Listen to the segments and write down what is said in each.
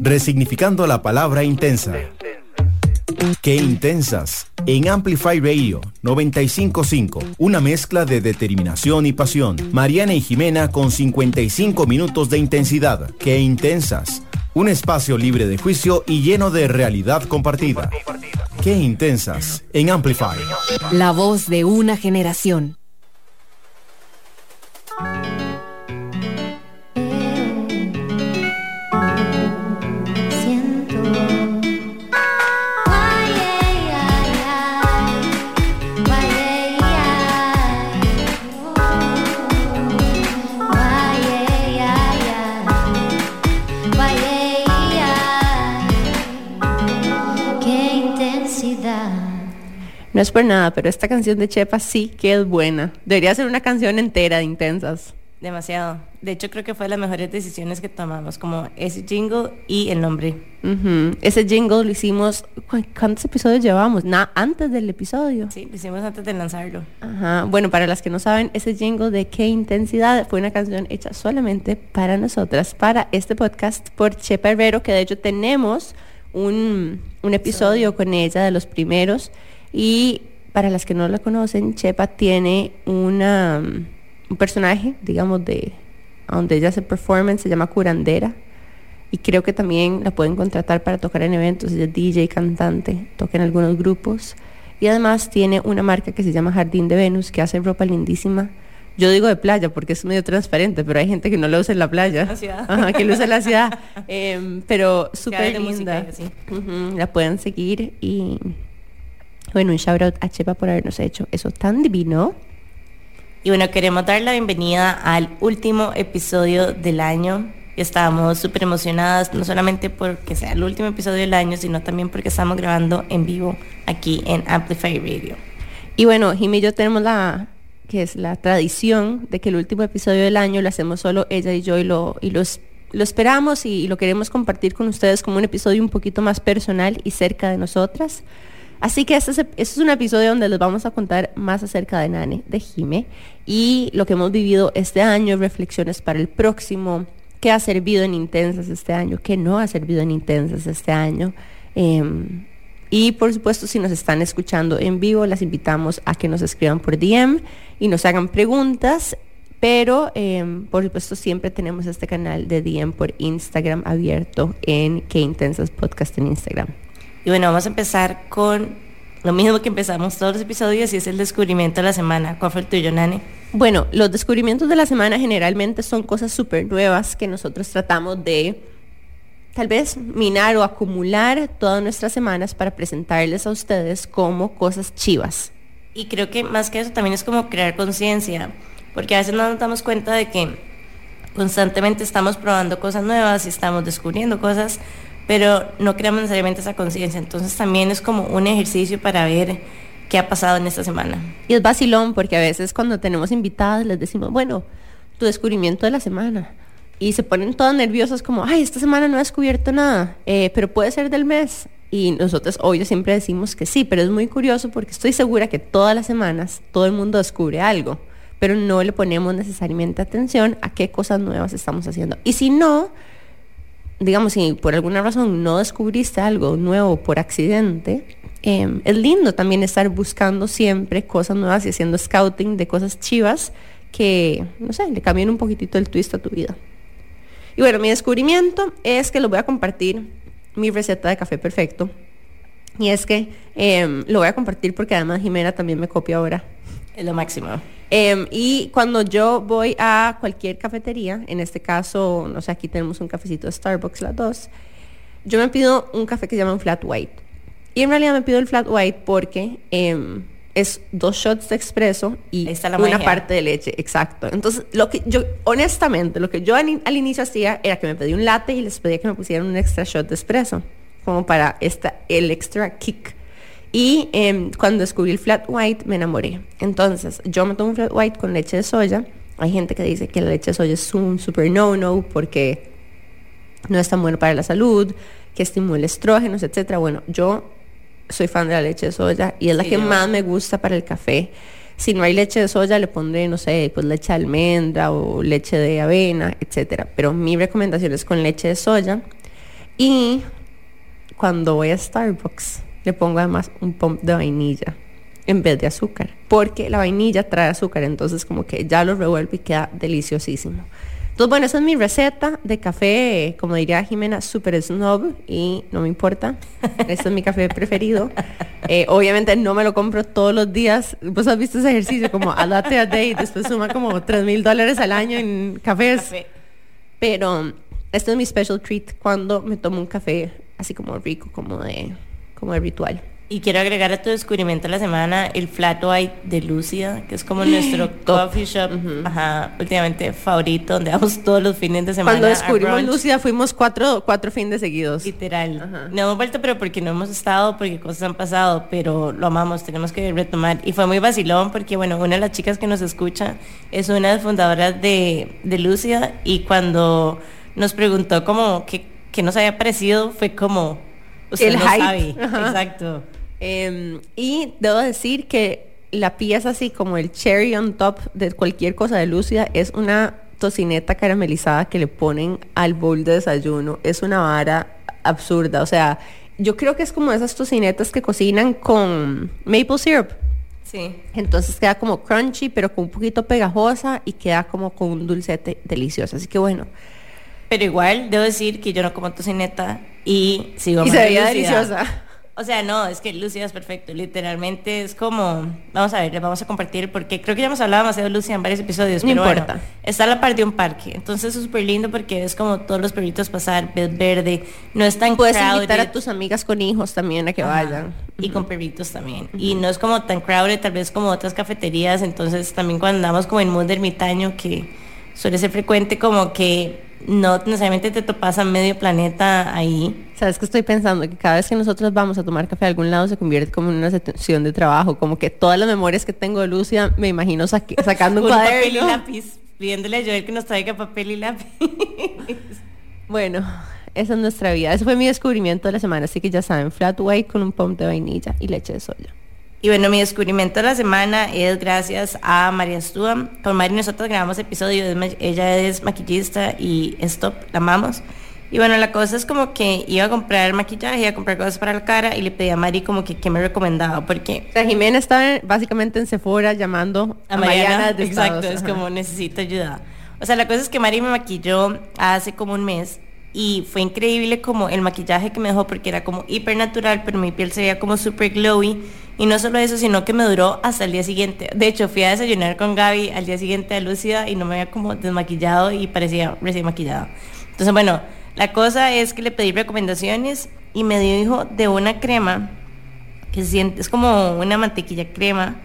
Resignificando la palabra intensa. Qué intensas. En Amplify Radio 955, una mezcla de determinación y pasión. Mariana y Jimena con 55 minutos de intensidad. Qué intensas. Un espacio libre de juicio y lleno de realidad compartida. Qué intensas. En Amplify. La voz de una generación. No es por nada, pero esta canción de Chepa sí que es buena. Debería ser una canción entera de intensas. Demasiado. De hecho, creo que fue de las mejores decisiones que tomamos, como ese jingle y el nombre. Ese jingle lo hicimos, ¿cuántos episodios llevamos? Nada, antes del episodio. Sí, lo hicimos antes de lanzarlo. Ajá. Bueno, para las que no saben, ese jingle de qué intensidad fue una canción hecha solamente para nosotras, para este podcast por Chepa Herrero, que de hecho tenemos un, un episodio con ella de los primeros. Y para las que no la conocen, Chepa tiene una, un personaje, digamos, de donde ella hace performance, se llama curandera. Y creo que también la pueden contratar para tocar en eventos. Ella es DJ, cantante, toca en algunos grupos. Y además tiene una marca que se llama Jardín de Venus, que hace ropa lindísima. Yo digo de playa porque es medio transparente, pero hay gente que no lo usa en la playa. La ciudad. Ajá, que lo usa en la ciudad. Em, pero súper linda. la pueden seguir y bueno, un shout out a Chepa por habernos hecho eso tan divino. Y bueno, queremos dar la bienvenida al último episodio del año. Estamos súper emocionadas, no solamente porque sea el último episodio del año, sino también porque estamos grabando en vivo aquí en Amplify Radio. Y bueno, Jimmy y yo tenemos la, que es la tradición de que el último episodio del año lo hacemos solo ella y yo y lo, y los, lo esperamos y, y lo queremos compartir con ustedes como un episodio un poquito más personal y cerca de nosotras. Así que este es, este es, un episodio donde les vamos a contar más acerca de Nane, de Jime, y lo que hemos vivido este año, reflexiones para el próximo, qué ha servido en Intensas este año, qué no ha servido en Intensas este año. Eh, y por supuesto, si nos están escuchando en vivo, las invitamos a que nos escriban por DM y nos hagan preguntas. Pero, eh, por supuesto, siempre tenemos este canal de DM por Instagram abierto en Que Intensas Podcast en Instagram. Y bueno, vamos a empezar con lo mismo que empezamos todos los episodios y es el descubrimiento de la semana. ¿Cuál fue el tuyo, Nani? Bueno, los descubrimientos de la semana generalmente son cosas súper nuevas que nosotros tratamos de tal vez minar o acumular todas nuestras semanas para presentarles a ustedes como cosas chivas. Y creo que más que eso también es como crear conciencia, porque a veces no nos damos cuenta de que constantemente estamos probando cosas nuevas y estamos descubriendo cosas pero no creamos necesariamente esa conciencia. Entonces también es como un ejercicio para ver qué ha pasado en esta semana. Y es vacilón porque a veces cuando tenemos invitadas les decimos, bueno, tu descubrimiento de la semana. Y se ponen todas nerviosas como, ay, esta semana no he descubierto nada, eh, pero puede ser del mes. Y nosotros hoy siempre decimos que sí, pero es muy curioso porque estoy segura que todas las semanas todo el mundo descubre algo, pero no le ponemos necesariamente atención a qué cosas nuevas estamos haciendo. Y si no, digamos, si por alguna razón no descubriste algo nuevo por accidente, eh, es lindo también estar buscando siempre cosas nuevas y haciendo scouting de cosas chivas que, no sé, le cambien un poquitito el twist a tu vida. Y bueno, mi descubrimiento es que lo voy a compartir mi receta de café perfecto. Y es que eh, lo voy a compartir porque además Jimena también me copia ahora. Es lo máximo. Eh, y cuando yo voy a cualquier cafetería, en este caso, no sé, aquí tenemos un cafecito de Starbucks, las dos, yo me pido un café que se llama un flat white. Y en realidad me pido el flat white porque eh, es dos shots de expreso y una parte de leche, exacto. Entonces, lo que yo, honestamente, lo que yo al, al, inicio hacía era que me pedí un latte y les pedía que me pusieran un extra shot de expreso, como para esta, el extra kick. Y eh, cuando descubrí el flat white me enamoré. Entonces, yo me tomo un flat white con leche de soya. Hay gente que dice que la leche de soya es un super no-no porque no es tan bueno para la salud, que estimula estrógenos, etc. Bueno, yo soy fan de la leche de soya y es la sí, que más me gusta para el café. Si no hay leche de soya, le pondré, no sé, pues leche de almendra o leche de avena, etcétera. Pero mi recomendación es con leche de soya. Y cuando voy a Starbucks, le pongo además un pump de vainilla en vez de azúcar, porque la vainilla trae azúcar, entonces como que ya lo revuelvo y queda deliciosísimo. Entonces, bueno, esa es mi receta de café, como diría Jimena, super snob y no me importa. Este es mi café preferido. Eh, obviamente no me lo compro todos los días. Vos has visto ese ejercicio como a latte a day, después suma como 3 mil dólares al año en cafés. Pero este es mi special treat cuando me tomo un café así como rico, como de, como ritual. Y quiero agregar a tu descubrimiento de la semana el Flat White de Lucia, que es como nuestro coffee shop, ajá, últimamente favorito, donde vamos todos los fines de semana. Cuando descubrimos Lucia fuimos cuatro, cuatro fines seguidos. Literal. No hemos vuelto, pero porque no hemos estado, porque cosas han pasado, pero lo amamos, tenemos que retomar. Y fue muy vacilón porque, bueno, una de las chicas que nos escucha es una de las fundadoras de, de Lucia y cuando nos preguntó como que, que nos había parecido, fue como el hype. Exacto. Em, y debo decir que la pieza así como el cherry on top de cualquier cosa de Lucia es una tocineta caramelizada que le ponen al bowl de desayuno. Es una vara absurda. O sea, yo creo que es como esas tocinetas que cocinan con maple syrup. Sí. Entonces queda como crunchy, pero con un poquito pegajosa y queda como con un dulcete delicioso. Así que bueno. Pero igual, debo decir que yo no como tocineta y sigo Y se veía deliciosa. O sea, no, es que Lucia es perfecto. Literalmente es como, vamos a ver, les vamos a compartir porque creo que ya hemos hablado demasiado de Lucia en varios episodios, No pero importa. bueno, está a la par de un parque. Entonces es súper lindo porque es como todos los perritos pasar, ves verde, no es tan Puedes crowded. invitar a tus amigas con hijos también a que Ajá. vayan. Y con perritos también. Y no es como tan crowded, tal vez como otras cafeterías. Entonces también cuando andamos como en mood ermitaño, que suele ser frecuente, como que no necesariamente te topas a medio planeta ahí. ¿Sabes qué estoy pensando? Que cada vez que nosotros vamos a tomar café a algún lado se convierte como en una sesión de trabajo. Como que todas las memorias que tengo de Lucia me imagino saque- sacando un Con papel y cuaderno. lápiz. Pidiéndole a Joel que nos traiga papel y lápiz. Bueno, esa es nuestra vida. Ese fue mi descubrimiento de la semana. Así que ya saben, flat white con un pump de vainilla y leche de soya. Y bueno, mi descubrimiento de la semana es gracias a María Stúa. Con Mari nosotros grabamos ma- ella es maquillista y stop, la amamos. Y bueno, la cosa es como que iba a comprar maquillaje, iba a comprar cosas para la cara y le pedí a Mari como que qué me recomendaba, porque O sea, Jimena está básicamente en Sephora llamando a Mariana, de exacto, Estados. es Ajá. como necesito ayuda. O sea, la cosa es que Mari me maquilló hace como un mes y fue increíble como el maquillaje que me dejó porque era como hiper natural, pero mi piel se veía como super glowy y no solo eso, sino que me duró hasta el día siguiente. De hecho, fui a desayunar con Gaby al día siguiente a Lúcida y no me había como desmaquillado y parecía recién maquillada. Entonces, bueno, la cosa es que le pedí recomendaciones y me dijo de una crema que siente, es como una mantequilla crema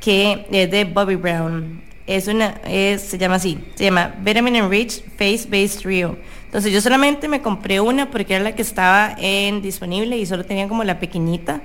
que es de Bobby Brown. Es una, es, se llama así, se llama Vitamin Enriched Face Based Trio. Entonces yo solamente me compré una porque era la que estaba en disponible y solo tenía como la pequeñita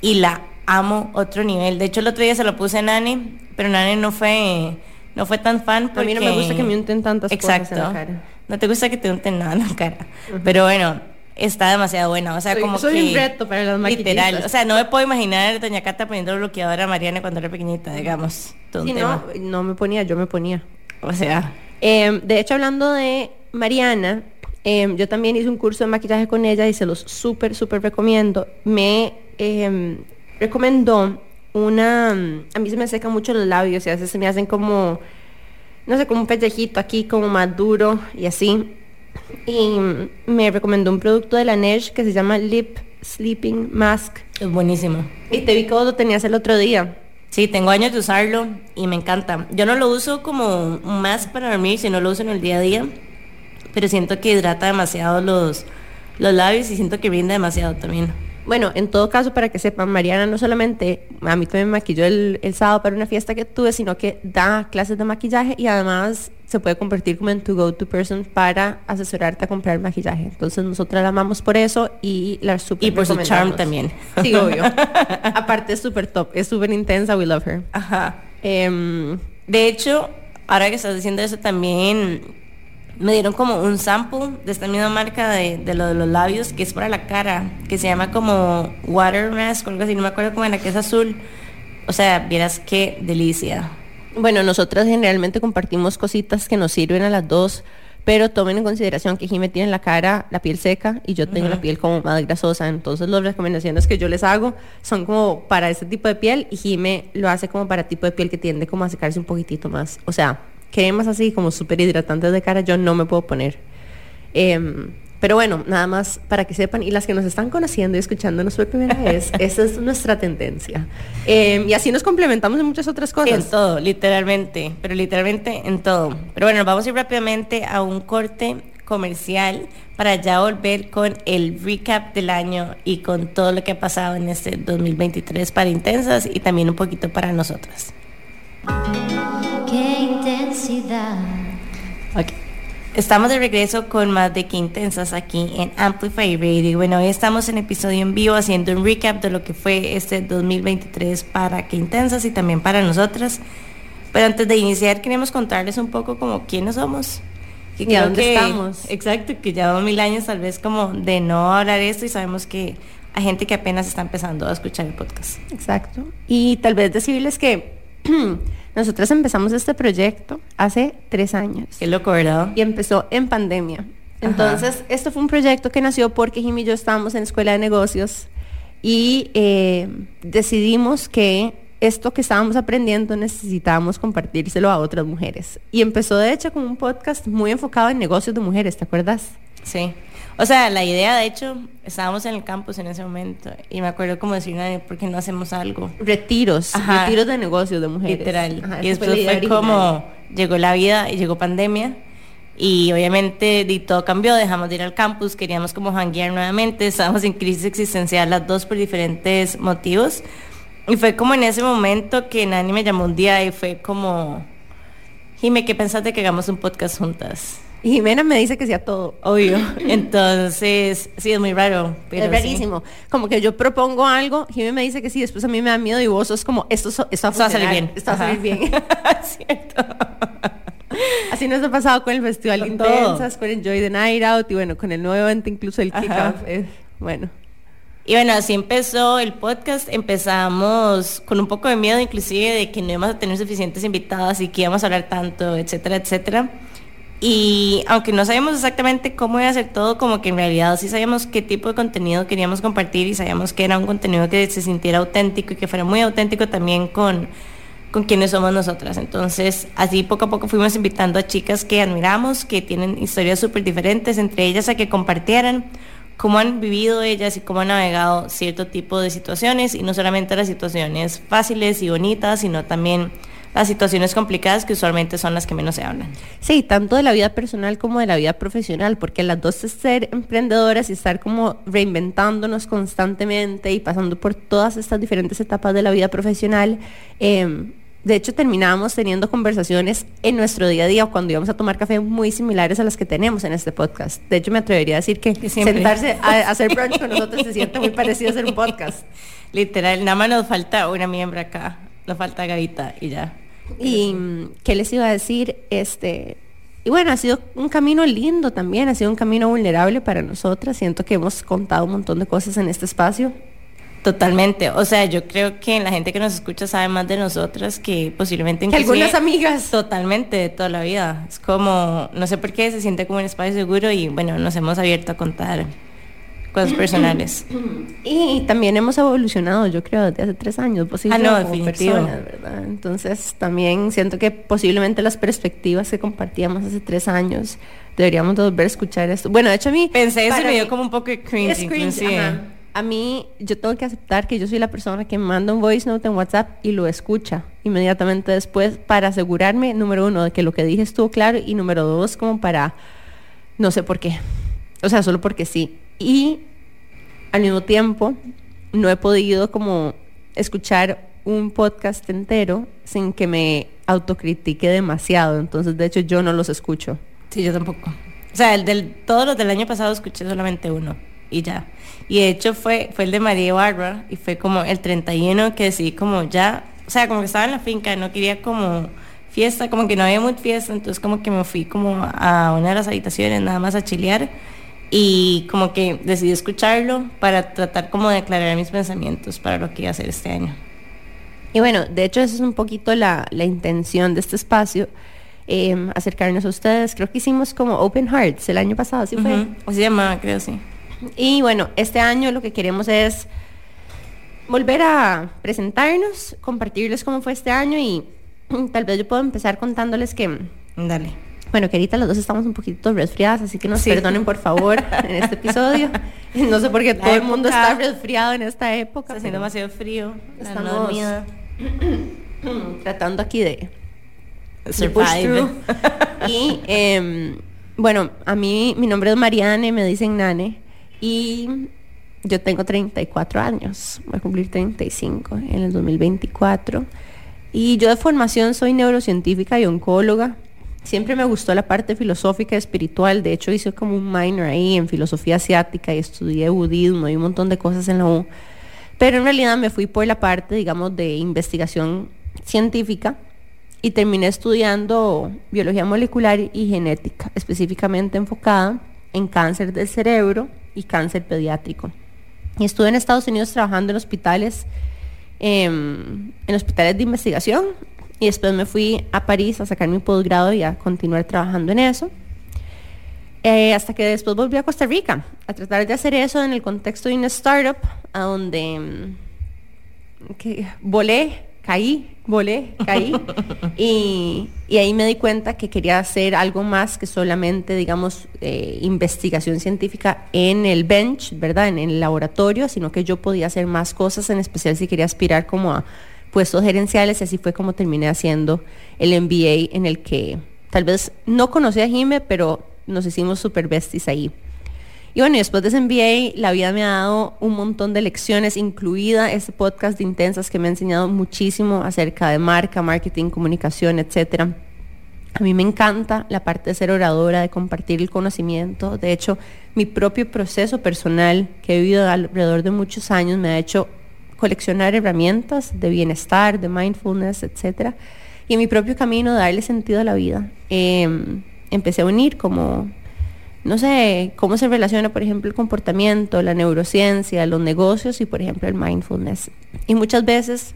y la amo otro nivel. De hecho el otro día se lo puse a Nani, pero Nani no fue, no fue tan fan A porque... mí no me gusta que me unten tantas Exacto. cosas en la cara. No te gusta que te unten nada en la cara. Pero bueno, está demasiado buena. O sea, Soy- como soy que... un reto para las Literal. O sea, no me puedo imaginar a Doña Cata poniendo bloqueador a Mariana cuando era pequeñita, digamos. Todo un tema. no, no me ponía, yo me ponía. O sea, Eh, de hecho, hablando de Mariana, eh, yo también hice un curso de maquillaje con ella y se los súper, súper recomiendo. Me eh, recomendó una... A mí se me secan mucho los labios y a veces se me hacen como, no sé, como un pellejito aquí, como más duro y así. Y me recomendó un producto de la Neige que se llama Lip Sleeping Mask. es buenísimo. Y te vi que vos lo tenías el otro día. Sí, tengo años de usarlo y me encanta. Yo no lo uso como más para dormir, sino lo uso en el día a día. Pero siento que hidrata demasiado los, los labios y siento que brinda demasiado también. Bueno, en todo caso, para que sepan, Mariana no solamente a mí también me maquilló el, el sábado para una fiesta que tuve, sino que da clases de maquillaje y además se puede convertir como en tu go-to person para asesorarte a comprar maquillaje. Entonces nosotras la amamos por eso y la super Y por su charm también. Sí, obvio. Aparte es súper top, es súper intensa, we love her. Ajá. Em, De hecho, ahora que estás diciendo eso también me dieron como un sample de esta misma marca de, de lo de los labios que es para la cara, que se llama como Water Mask o algo así, no me acuerdo cómo era, que es azul. o sea, vieras qué delicia. Bueno, nosotras generalmente compartimos cositas que nos sirven a las dos, pero tomen en consideración que Jime tiene la cara, la piel seca y yo tengo la piel como más grasosa. Entonces las recomendaciones que yo les hago son como para este tipo de piel y Jime lo hace como para tipo de piel que tiende como a secarse un poquitito más. O sea, cremas así como súper hidratantes de cara yo no me puedo poner. Em, pero bueno, nada más para que sepan, y las que nos están conociendo y escuchándonos por primera vez, esa es nuestra tendencia. Em, y así nos complementamos en muchas otras cosas. En todo, literalmente, pero literalmente en todo. Pero bueno, vamos a ir rápidamente a un corte comercial para ya volver con el recap del año y con todo lo que ha pasado en este 2023 para Intensas y también un poquito para nosotras. Qué intensidad. Estamos de regreso con más de Qué Intensas aquí en Amplify Radio. Bueno, hoy estamos en episodio en vivo haciendo un recap de lo que fue este 2023 para Qué Intensas y también para nosotras. Pero antes de iniciar queremos contarles un poco como quiénes somos. ¿Y a creo dónde que- estamos? Exacto, que llevamos mil años tal vez como de no hablar esto y sabemos que hay gente que apenas está empezando a escuchar el podcast. Exacto. Y tal vez decirles que nosotras empezamos este proyecto hace tres años. Qué loco, ¿verdad? y empezó en pandemia. Entonces, esto fue un proyecto que nació porque Jimmy y yo estábamos en escuela de negocios y eh, decidimos que esto que estábamos aprendiendo necesitábamos compartírselo a otras mujeres. Y empezó, de hecho, como un podcast muy enfocado en negocios de mujeres, ¿te acuerdas? Sí. O sea, la idea, de hecho, estábamos en el campus en ese momento y me acuerdo como decir, "Nadie, ¿por qué no hacemos algo? Retiros, Ajá. retiros de negocios de mujeres. Literal. Ajá, y después fue como, llegó la vida y llegó pandemia. Y obviamente di, todo cambió, dejamos de ir al campus, queríamos como hanguear nuevamente, estábamos en crisis existencial las dos por diferentes motivos. Y fue como en ese momento que Nani me llamó un día y fue como, Jime, ¿qué pensaste que hagamos un podcast juntas? Y Jimena me dice que sea todo. Obvio. Entonces, sí, es muy raro. Pero es sí. rarísimo. Como que yo propongo algo, Jimmy me dice que sí, después a mí me da miedo y vos sos como, esto, esto Esto va a salir bien. Esto va a salir bien. Cierto. Así nos ha pasado con el Festival Con Intensas, con el Joy the Night Out y bueno, con el nuevo evento, incluso el. Kickoff. eh, bueno, Y bueno, así empezó el podcast. Empezamos con un poco de miedo, inclusive, de que no íbamos a tener suficientes invitadas y que íbamos a hablar tanto, etcétera, etcétera. Y aunque no sabíamos exactamente cómo iba a ser todo, como que en realidad sí sabíamos qué tipo de contenido queríamos compartir y sabíamos que era un contenido que se sintiera auténtico y que fuera muy auténtico también con, con quienes somos nosotras. Entonces, así poco a poco fuimos invitando a chicas que admiramos, que tienen historias súper diferentes, entre ellas a que compartieran cómo han vivido ellas y cómo han navegado cierto tipo de situaciones, y no solamente las situaciones fáciles y bonitas, sino también las situaciones complicadas que usualmente son las que menos se hablan. sí, tanto de la vida personal como de la vida profesional, porque las dos es ser emprendedoras y estar como reinventándonos constantemente y pasando por todas estas diferentes etapas de la vida profesional. eh, de hecho, terminábamos teniendo conversaciones en nuestro día a día cuando íbamos a tomar café muy similares a las que tenemos en este podcast. De hecho, me atrevería a decir que, siempre. sentarse a, a hacer brunch con nosotros se siente muy parecido a hacer un podcast. Literal, nada más nos falta una miembro acá, nos falta Gavita y ya. Y mm, qué les iba a decir, este, y bueno, ha sido un camino lindo también, ha sido un camino vulnerable para nosotras. Siento que hemos contado un montón de cosas en este espacio. Totalmente, o sea, yo creo que la gente que nos escucha sabe más de nosotras que posiblemente Que algunas amigas. Totalmente, de toda la vida. Es como, no sé por qué se siente como un espacio seguro y bueno, nos hemos abierto a contar cosas personales. Y también hemos evolucionado, yo creo, desde hace tres años, y Ah, no, como personas, ¿verdad? Entonces, también siento que posiblemente las perspectivas que compartíamos hace tres años deberíamos de volver a escuchar esto. Bueno, de hecho, a mí. Pensé eso y me dio como un poco de cringe, Es cringe. A mí, yo tengo que aceptar que yo soy la persona que manda un voice note en WhatsApp y lo escucha inmediatamente después para asegurarme, número uno, de que lo que dije estuvo claro y número dos, como para, no sé por qué. O sea, solo porque sí. Y al mismo tiempo, no he podido como escuchar un podcast entero sin que me autocritique demasiado. Entonces, de hecho, yo no los escucho. Sí, yo tampoco. O sea, el del, todos los del año pasado escuché solamente uno y ya. Y de hecho fue, fue el de María Barra y fue como el 31 que decidí como ya, o sea, como que estaba en la finca, no quería como fiesta, como que no había mucha fiesta, entonces como que me fui como a una de las habitaciones nada más a chilear y como que decidí escucharlo para tratar como de aclarar mis pensamientos para lo que iba a hacer este año. Y bueno, de hecho esa es un poquito la, la intención de este espacio, eh, acercarnos a ustedes. Creo que hicimos como Open Hearts el año pasado, ¿sí fue? Ujú, Así se llama, creo, sí. Y bueno, este año lo que queremos es volver a presentarnos, compartirles cómo fue este año y tal vez yo puedo empezar contándoles que, Dale. Bueno, que ahorita los dos estamos un poquito resfriadas, así que nos Sí. perdonen por favor en este episodio. No sé por qué todo el mundo época- está resfriado en esta época. Está haciendo demasiado frío. Estamos- tratando aquí de, de Survive. push. Y em, bueno, a mí mi nombre es Mariane, me dicen Nane y yo tengo 34 años, voy a cumplir 35 en el 2024. Y yo de formación soy neurocientífica y oncóloga. Siempre me gustó la parte filosófica y espiritual. De hecho, hice como un minor ahí en filosofía asiática y estudié budismo y un montón de cosas en la U. Pero en realidad me fui por la parte, digamos, de investigación científica y terminé estudiando biología molecular y genética, específicamente enfocada en cáncer del cerebro y cáncer pediátrico. Y estuve en Estados Unidos trabajando en hospitales, em, en hospitales de investigación y después me fui a París a sacar mi posgrado y a continuar trabajando en eso. Eh, hasta que después volví a Costa Rica a tratar de hacer eso en el contexto de una startup, a donde mm, que volé, caí, volé, caí. y, y ahí me di cuenta que quería hacer algo más que solamente, digamos, eh, investigación científica en el bench, ¿verdad? En el laboratorio, sino que yo podía hacer más cosas, en especial si quería aspirar como a puestos gerenciales, y así fue como terminé haciendo el MBA en el que tal vez no conocí a Jime, pero nos hicimos super besties ahí. Y bueno, y después de ese MBA, la vida me ha dado un montón de lecciones, incluida este podcast de Intensas que me ha enseñado muchísimo acerca de marca, marketing, comunicación, etcétera. A mí me encanta la parte de ser oradora, de compartir el conocimiento. De hecho, mi propio proceso personal que he vivido alrededor de muchos años me ha hecho coleccionar herramientas de bienestar, de mindfulness, etcétera. Y en mi propio camino darle sentido a la vida. Eh, empecé a unir como no sé, cómo se relaciona, por ejemplo, el comportamiento, la neurociencia, los negocios y, por ejemplo, el mindfulness. Y muchas veces,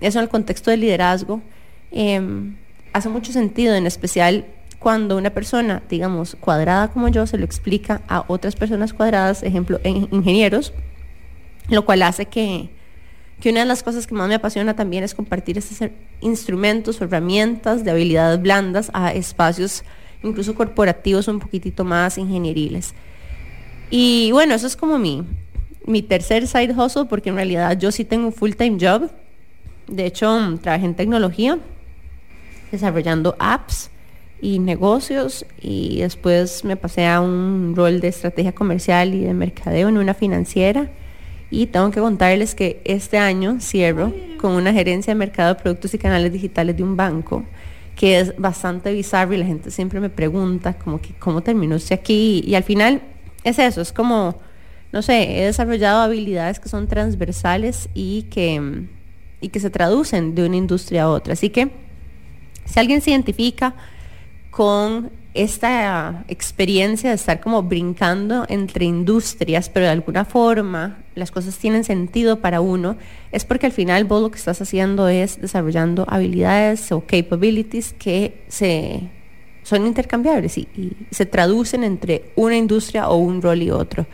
eso en el contexto del liderazgo, eh, hace mucho sentido, en especial cuando una persona, digamos, cuadrada como yo, se lo explica a otras personas cuadradas, ejemplo, en ingenieros, lo cual hace que, que una de las cosas que más me apasiona también es compartir estos instrumentos o herramientas de habilidades blandas a espacios incluso corporativos un poquitito más ingenieriles. Y bueno, eso es como mi, mi tercer side hustle, porque en realidad yo sí tengo un full-time job. De hecho, mm, trabajé en tecnología, desarrollando apps y negocios, y después me pasé a un rol de estrategia comercial y de mercadeo en una financiera. Y tengo que contarles que este año cierro con una gerencia de mercado de productos y canales digitales de un banco que es bastante bizarro y la gente siempre me pregunta como que cómo terminó usted aquí y al final es eso, es como, no sé, he desarrollado habilidades que son transversales y que, y que se traducen de una industria a otra. Así que si alguien se identifica con esta experiencia de estar como brincando entre industrias, pero de alguna forma las cosas tienen sentido para uno, es porque al final vos lo que estás haciendo es desarrollando habilidades o capabilities que se, son intercambiables y, y se traducen entre una industria o un rol y otro.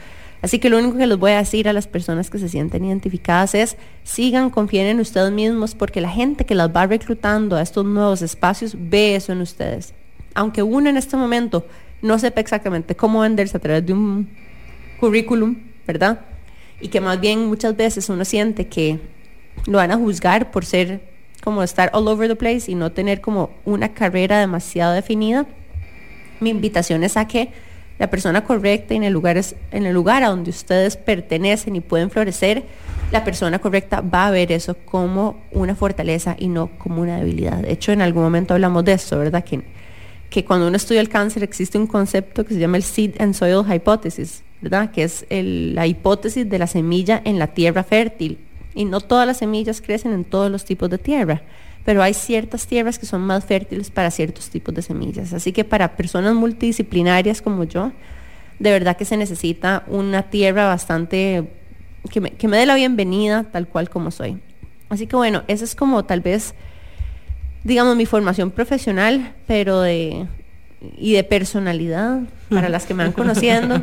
Así que lo único que les voy a decir a las personas que se sienten identificadas es sigan, confíen en ustedes mismos porque la gente que las va reclutando a estos nuevos espacios ve eso en ustedes aunque uno en este momento no sepa exactamente cómo venderse a través de un currículum, ¿verdad? Y que más bien muchas veces uno siente que lo van a juzgar por ser como estar all over the place y no tener como una carrera demasiado definida. Mi invitación es a que la persona correcta en el lugar, es, en el lugar a donde ustedes pertenecen y pueden florecer, la persona correcta va a ver eso como una fortaleza y no como una debilidad. De hecho, en algún momento hablamos de esto, ¿verdad? Que que cuando uno estudia el cáncer existe un concepto que se llama el Seed and Soil Hypothesis, ¿verdad? Que es el, la hipótesis de la semilla en la tierra fértil. Y no todas las semillas crecen en todos los tipos de tierra, pero hay ciertas tierras que son más fértiles para ciertos tipos de semillas. Así que para personas multidisciplinarias como yo, de verdad que se necesita una tierra bastante que me, que me dé la bienvenida tal cual como soy. Así que bueno, esa es como tal vez, digamos, mi formación profesional, pero de, y de personalidad, para las que me van conociendo.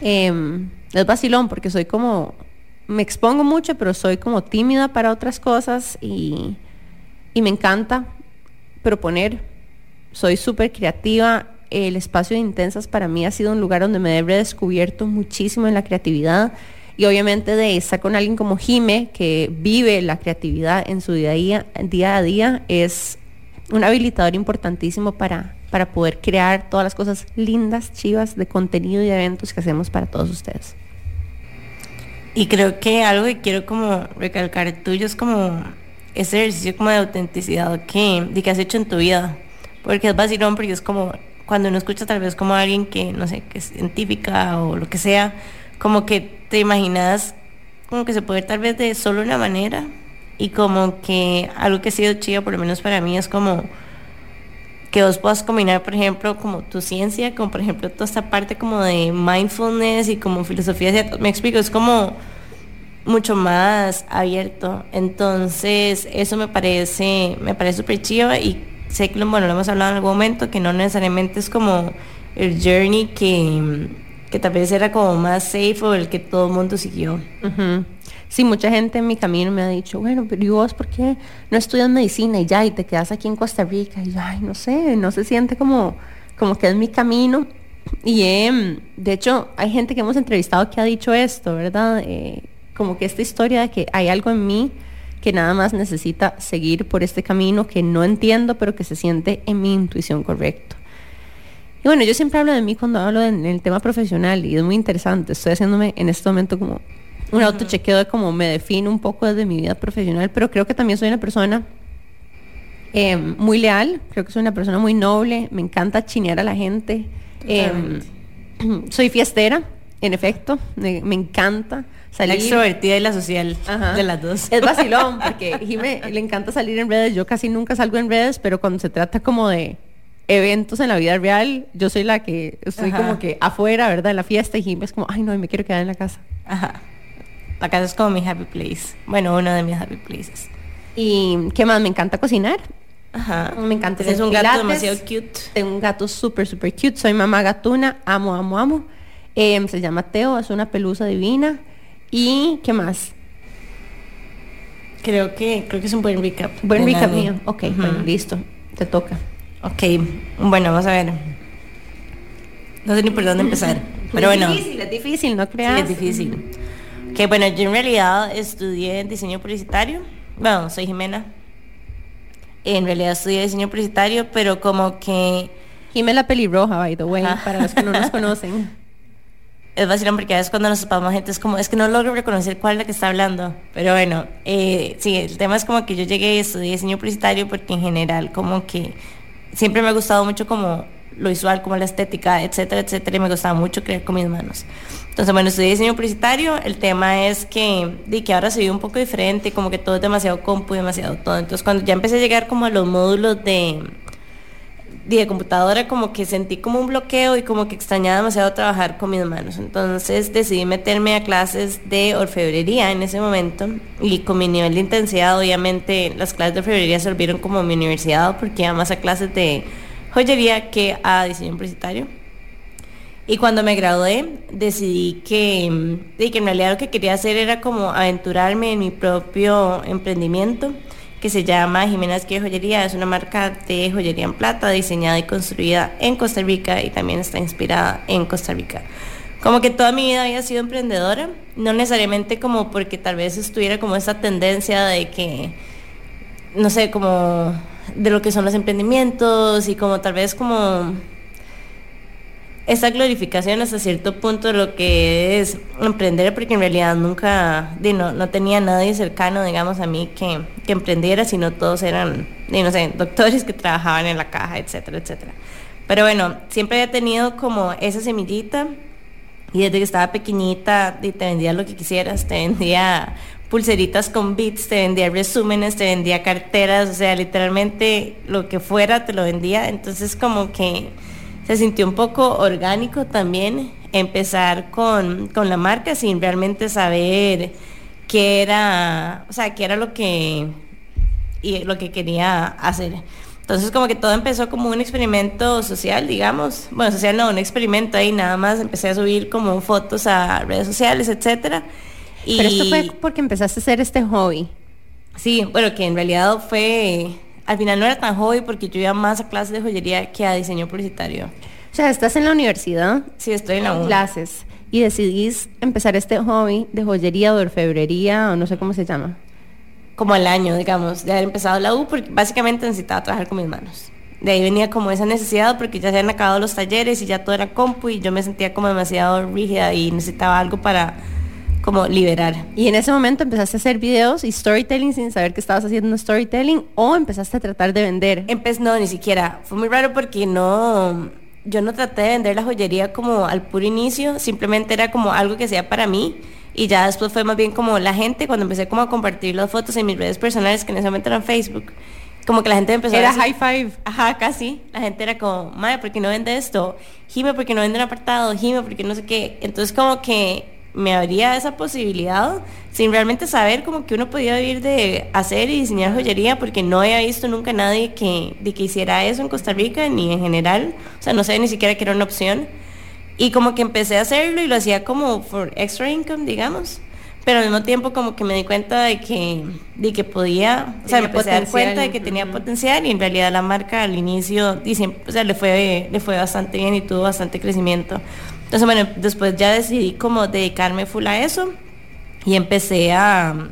Em, es vacilón porque soy como, me expongo mucho, pero soy como tímida para otras cosas y, y me encanta proponer. Soy súper creativa. El espacio de Intensas para mí ha sido un lugar donde me he redescubierto muchísimo en la creatividad. Y obviamente de estar con alguien como Jime, que vive la creatividad en su día a día, día, a día es un habilitador importantísimo para, para poder crear todas las cosas lindas, chivas de contenido y de eventos que hacemos para todos ustedes. Y creo que algo que quiero como recalcar tuyo es como ese ejercicio como de autenticidad que, que has hecho en tu vida. Porque es vacilón, porque es como cuando uno escucha tal vez como alguien que, no sé, que es científica o lo que sea, como que te imaginas como que se puede tal vez de solo una manera y como que algo que ha sido chido, por lo menos para mí, es como que vos puedas combinar, por ejemplo, como tu ciencia, como por ejemplo toda esta parte como de mindfulness y como filosofía, me explico, es como mucho más abierto. Entonces, eso me parece, me parece súper chido y sé que bueno, lo hemos hablado en algún momento, que no necesariamente es como el journey que, que tal vez era como más safe o el que todo el mundo siguió. Sí, mucha gente en mi camino me ha dicho, bueno, pero ¿y vos por qué no estudias medicina y ya, y te quedas aquí en Costa Rica? Y yo, ay, no sé, no se siente como, como que es mi camino. Y de hecho, hay gente que hemos entrevistado que ha dicho esto, ¿verdad? Eh, como que esta historia de que hay algo en mí que nada más necesita seguir por este camino que no entiendo, pero que se siente en mi intuición correcto. Y bueno, yo siempre hablo de mí cuando hablo en el tema profesional y es muy interesante. Estoy haciéndome en este momento como un autochequeo de cómo me defino un poco desde mi vida profesional, pero creo que también soy una persona eh, muy leal, creo que soy una persona muy noble, me encanta chinear a la gente. Eh, soy fiestera, en efecto, me, encanta salir. La extrovertida y la social de las dos. Es vacilón, porque Jime le encanta salir en redes. Yo casi nunca salgo en redes, pero cuando se trata como de eventos en la vida real, yo soy la que estoy como que afuera, ¿verdad? En la fiesta y Jime es como, ay no, me quiero quedar en la casa. Ajá. La casa es como mi happy place. Bueno, uno de mis happy places. ¿Y qué más? Me encanta cocinar. Ajá. Me encanta Es un gato demasiado cute. Tengo un gato súper, súper cute. Soy mamá gatuna. Amo, amo, amo. Em, se llama Teo, es una pelusa divina. ¿Y qué más? Creo que, creo que es un buen recap. Buen recap mío. Ok, bueno, listo. Te toca. Ok, bueno, vamos a ver. No sé ni por dónde empezar. Pero es bueno. Es difícil, es difícil, no creas. Sí, es difícil. Ok, bueno, yo en realidad estudié diseño publicitario. Bueno, soy Jimena. En realidad estudié diseño publicitario, pero como que... Jimena pelirroja, by the way, para los que no nos conocen es vacilón porque a veces cuando nos topamos gente es como, es que no logro reconocer cuál es la que está hablando. Pero bueno, eh, sí, el tema es como que yo llegué y estudié diseño publicitario porque en general como que siempre me ha gustado mucho como lo visual, como la estética, etcétera, etcétera, y me gustaba mucho crear con mis manos. Entonces, bueno, estudié diseño publicitario, el tema es que, de que ahora se ve un poco diferente, como que todo es demasiado compu, demasiado todo. Entonces, cuando ya empecé a llegar como a los módulos de de computadora como que sentí como un bloqueo y como que extrañaba demasiado trabajar con mis manos. Entonces decidí meterme a clases de orfebrería en ese momento y con mi nivel de intensidad obviamente las clases de orfebrería servieron como mi universidad porque iba más a clases de joyería que a diseño publicitario. Y cuando me gradué decidí que, que en realidad lo que quería hacer era como aventurarme en mi propio emprendimiento que se llama Jiménez Que Joyería. Es una marca de joyería en plata diseñada y construida en Costa Rica y también está inspirada en Costa Rica. Como que toda mi vida había sido emprendedora, no necesariamente como porque tal vez estuviera como esa tendencia de que, no sé, como de lo que son los emprendimientos y como tal vez como esa glorificación hasta cierto punto de lo que es emprender, porque en realidad nunca, no, no tenía nadie cercano, digamos, a mí que, emprendiera, sino todos eran, no sé, doctores que trabajaban en la caja, etcétera, etcétera. Pero bueno, siempre había tenido como esa semillita y desde que estaba pequeñita te vendía lo que quisieras, te vendía pulseritas con bits, te vendía resúmenes, te vendía carteras, o sea, literalmente lo que fuera te lo vendía. Entonces como que se sintió un poco orgánico también empezar con, la marca sin realmente saber qué era, o sea, qué era lo que, y lo que quería hacer. Entonces como que todo empezó como un experimento social, digamos. Bueno, social no, un experimento ahí nada más. Empecé a subir como fotos a redes sociales, etcétera. Y... Pero esto fue porque empezaste a hacer este hobby. Sí, bueno, que en realidad fue, al final no era tan hobby porque yo iba más a clases de joyería que a diseño publicitario. O sea, estás en la universidad. Sí, estoy en la U. Clases. Y decidís empezar este hobby de joyería o de orfebrería o no sé cómo se llama como al año, digamos, de haber empezado la U, porque básicamente necesitaba trabajar con mis manos. De ahí venía como esa necesidad porque ya se habían acabado los talleres y ya todo era compu y yo me sentía como demasiado rígida y necesitaba algo para como liberar. Y en ese momento empezaste a hacer videos y storytelling sin saber que estabas haciendo storytelling o empezaste a tratar de vender. Empecé, no, ni siquiera. Fue muy raro porque no, yo no traté de vender la joyería como al puro inicio, simplemente era como algo que sea para mí y ya después fue más bien como la gente, cuando empecé como a compartir las fotos en mis redes personales, que en ese momento eran Facebook, como que la gente empezó era a decir... high five. Ajá, casi. La gente era como, madre, ¿por qué no vende esto? Jime, ¿por qué no vende un apartado? Jime, ¿por qué no sé qué? Entonces como que me abría esa posibilidad sin realmente saber como que uno podía vivir de hacer y diseñar joyería porque no había visto nunca nadie que, de que hiciera eso en Costa Rica ni en general. O sea, no sabía ni siquiera que era una opción. Y como que empecé a hacerlo y lo hacía como for extra income, digamos. Pero al mismo tiempo como que me di cuenta de que, de que podía, o sea, me empecé a dar cuenta de que tenía potencial y en realidad la marca al inicio, y o sea, le fue, le fue bastante bien y tuvo bastante crecimiento. Entonces, bueno, después ya decidí como dedicarme full a eso y empecé a,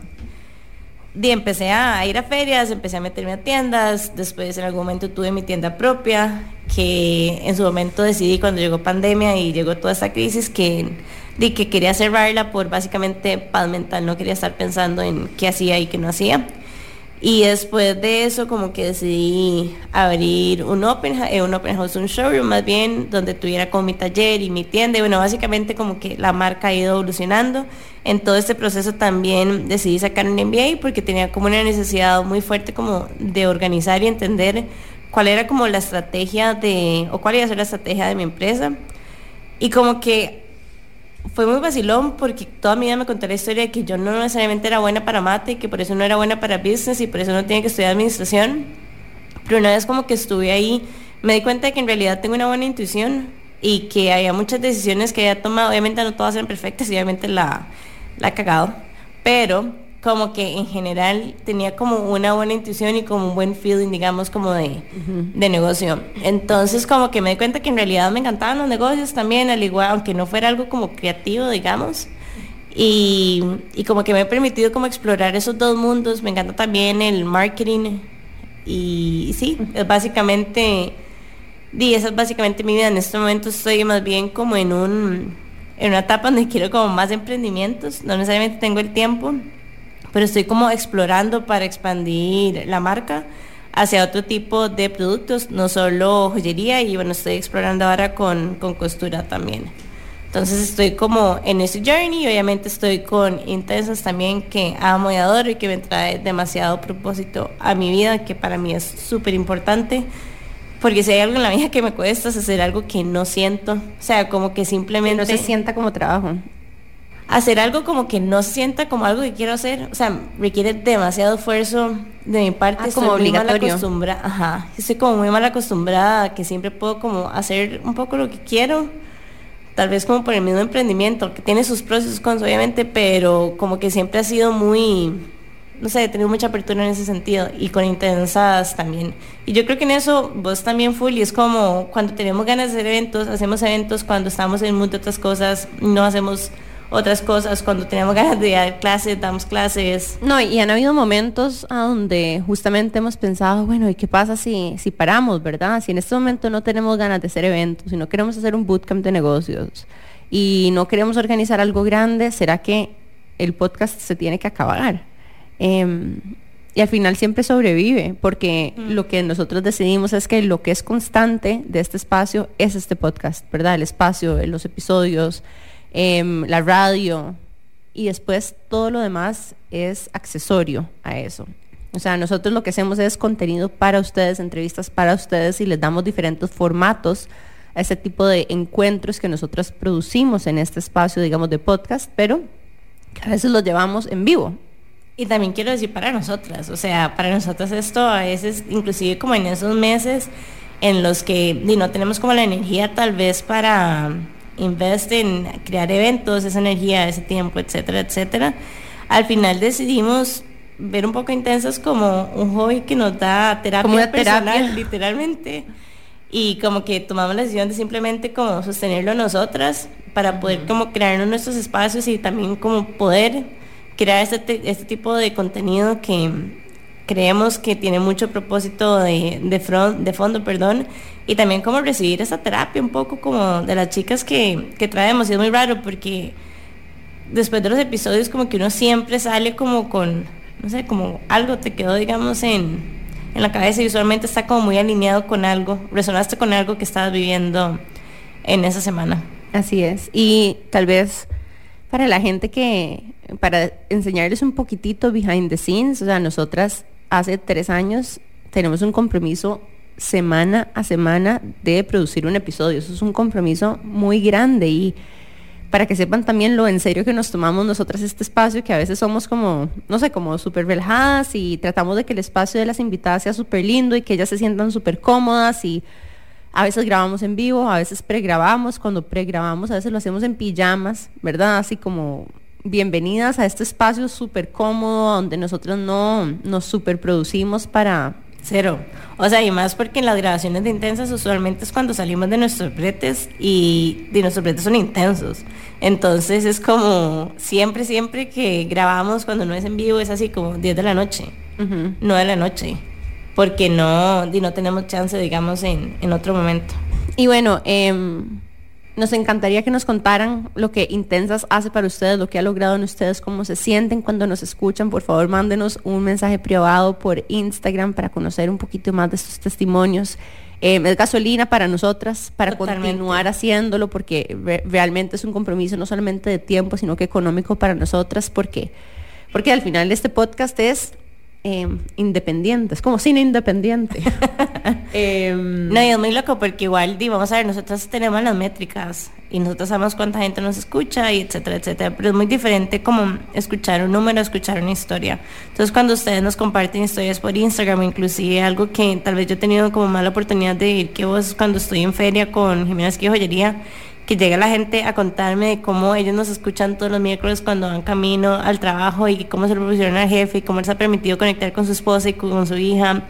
y a ir a ferias, empecé a meterme a tiendas, después en algún momento tuve mi tienda propia, que en su momento decidí cuando llegó pandemia y llegó toda esta crisis que, de que quería cerrarla por básicamente paz mental, no quería estar pensando en qué hacía y qué no hacía. Y después de eso como que decidí abrir un open, eh, un open house, un showroom más bien, donde tuviera como mi taller y mi tienda. Y bueno, básicamente como que la marca ha ido evolucionando. En todo este proceso también decidí sacar un MBA porque tenía como una necesidad muy fuerte como de organizar y entender cuál era como la estrategia de, o cuál iba a ser la estrategia de mi empresa. Y como que fue muy vacilón porque toda mi vida me conté la historia de que yo no necesariamente era buena para mate y que por eso no era buena para business y por eso no tenía que estudiar administración. Pero una vez como que estuve ahí, me di cuenta de que en realidad tengo una buena intuición y que había muchas decisiones que había tomado. Obviamente no todas eran perfectas y obviamente la, la he cagado. Pero como que en general tenía como una buena intuición y como un buen feeling, digamos, como de, de, negocio. Entonces como que me di cuenta que en realidad me encantaban los negocios también, al igual, aunque no fuera algo como creativo, digamos. Y, y como que me he permitido como explorar esos dos mundos. Me encanta también el marketing. Y, sí, es básicamente, y esa es básicamente mi vida. En este momento estoy más bien como en un en una etapa donde quiero como más emprendimientos. No necesariamente tengo el tiempo pero estoy como explorando para expandir la marca hacia otro tipo de productos, no solo joyería, y bueno, estoy explorando ahora con, con costura también. Entonces estoy como en ese journey y obviamente estoy con Intensas también que amo y adoro y que me trae demasiado propósito a mi vida, que para mí es súper importante. Porque si hay algo en la vida que me cuesta es hacer algo que no siento. O sea, como que simplemente... Que no se sienta como trabajo hacer algo como que no sienta como algo que quiero hacer, o sea, requiere demasiado esfuerzo de mi parte, ah, como estoy muy mal acostumbrada, ajá, estoy como muy mal acostumbrada que siempre puedo como hacer un poco lo que quiero, tal vez como por el mismo emprendimiento, que tiene sus sus cons obviamente, pero como que siempre ha sido muy no sé, he tenido mucha apertura en ese sentido y con intensas también. Y yo creo que en eso vos también full y es como cuando tenemos ganas de hacer eventos, hacemos eventos, cuando estamos en muchas otras cosas, no hacemos otras cosas, cuando teníamos ganas de dar clases, damos clases. No, y han habido momentos a donde justamente hemos pensado, bueno, ¿y qué pasa si, si paramos, verdad? Si en este momento no tenemos ganas de hacer eventos, si no queremos hacer un bootcamp de negocios y no queremos organizar algo grande, ¿será que el podcast se tiene que acabar? Em, y al final siempre sobrevive, porque mm. lo que nosotros decidimos es que lo que es constante de este espacio es este podcast, ¿verdad? El espacio, los episodios, Em, la radio y después todo lo demás es accesorio a eso. O sea, nosotros lo que hacemos es contenido para ustedes, entrevistas para ustedes y les damos diferentes formatos a ese tipo de encuentros que nosotros producimos en este espacio, digamos, de podcast, pero a veces lo llevamos en vivo. Y también quiero decir para nosotras, o sea, para nosotras esto a veces, inclusive como en esos meses en los que no tenemos como la energía tal vez para investir en crear eventos, esa energía, ese tiempo, etcétera, etcétera, al final decidimos ver un poco intensas como un hobby que nos da terapia como una personal, terapia. literalmente. Y como que tomamos la decisión de simplemente como sostenerlo nosotras para poder como crearnos nuestros espacios y también como poder crear este, te- este tipo de contenido que creemos que tiene mucho propósito de, de, front- de fondo, perdón, y también como recibir esa terapia un poco como de las chicas que, que traemos. Y es muy raro porque después de los episodios como que uno siempre sale como con, no sé, como algo te quedó, digamos, en, en la cabeza y usualmente está como muy alineado con algo, resonaste con algo que estabas viviendo en esa semana. Así es. Y tal vez para la gente que, para enseñarles un poquitito behind the scenes, o sea, nosotras hace tres años tenemos un compromiso semana a semana de producir un episodio. Eso es un compromiso muy grande y para que sepan también lo en serio que nos tomamos nosotras este espacio, que a veces somos como, no sé, como súper relajadas y tratamos de que el espacio de las invitadas sea súper lindo y que ellas se sientan súper cómodas y a veces grabamos en vivo, a veces pregrabamos, cuando pregrabamos a veces lo hacemos en pijamas, ¿verdad? Así como bienvenidas a este espacio súper cómodo donde nosotros no nos superproducimos para... Cero. O sea, y más porque en las grabaciones de intensas usualmente es cuando salimos de nuestros bretes y de nuestros bretes son intensos. Entonces es como siempre, siempre que grabamos cuando no es en vivo es así como 10 de la noche. 9 de la noche. Porque no, di, no tenemos chance, digamos, en, en otro momento. Y bueno, em, nos encantaría que nos contaran lo que Intensas hace para ustedes, lo que ha logrado en ustedes, cómo se sienten cuando nos escuchan. Por favor, mándenos un mensaje privado por Instagram para conocer un poquito más de estos testimonios. Em, es gasolina para nosotras, para Totalmente. continuar haciéndolo, porque re- realmente es un compromiso no solamente de tiempo, sino que económico para nosotras, porque, porque al final este podcast es em, independiente, es como cine independiente. Em, No, y es muy loco porque igual, di, vamos a ver, nosotros tenemos las métricas y nosotros sabemos cuánta gente nos escucha y etcétera, etcétera, pero es muy diferente como escuchar un número, escuchar una historia. Entonces cuando ustedes nos comparten historias por Instagram, inclusive algo que tal vez yo he tenido como mala oportunidad de ir, que vos cuando estoy en feria con Jimena Esquivo Joyería, que llega la gente a contarme de cómo ellos nos escuchan todos los miércoles cuando van camino al trabajo y cómo se lo propusieron al jefe y cómo les ha permitido conectar con su esposa y con su hija.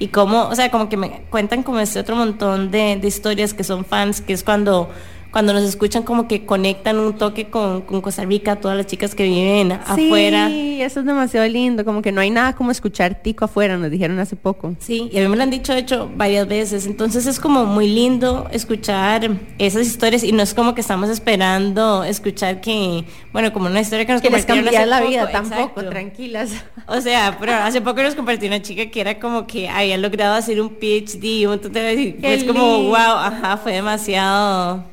Y cómo, o sea, como que me cuentan como este otro montón de, de historias que son fans, que es cuando, cuando nos escuchan como que conectan un toque con, con Costa Rica, todas las chicas que viven afuera. Sí, eso es demasiado lindo, como que no hay nada como escuchar tico afuera, nos dijeron hace poco. Sí, y a mí me lo han dicho, de hecho, varias veces. Entonces es como muy lindo escuchar esas historias y no es como que estamos esperando escuchar que, bueno, como una historia que nos Que les la poco, vida tampoco, exacto. tranquilas. O sea, pero hace poco nos compartió una chica que era como que había logrado hacer un PhD, un montón de es como, wow, ajá, fue demasiado.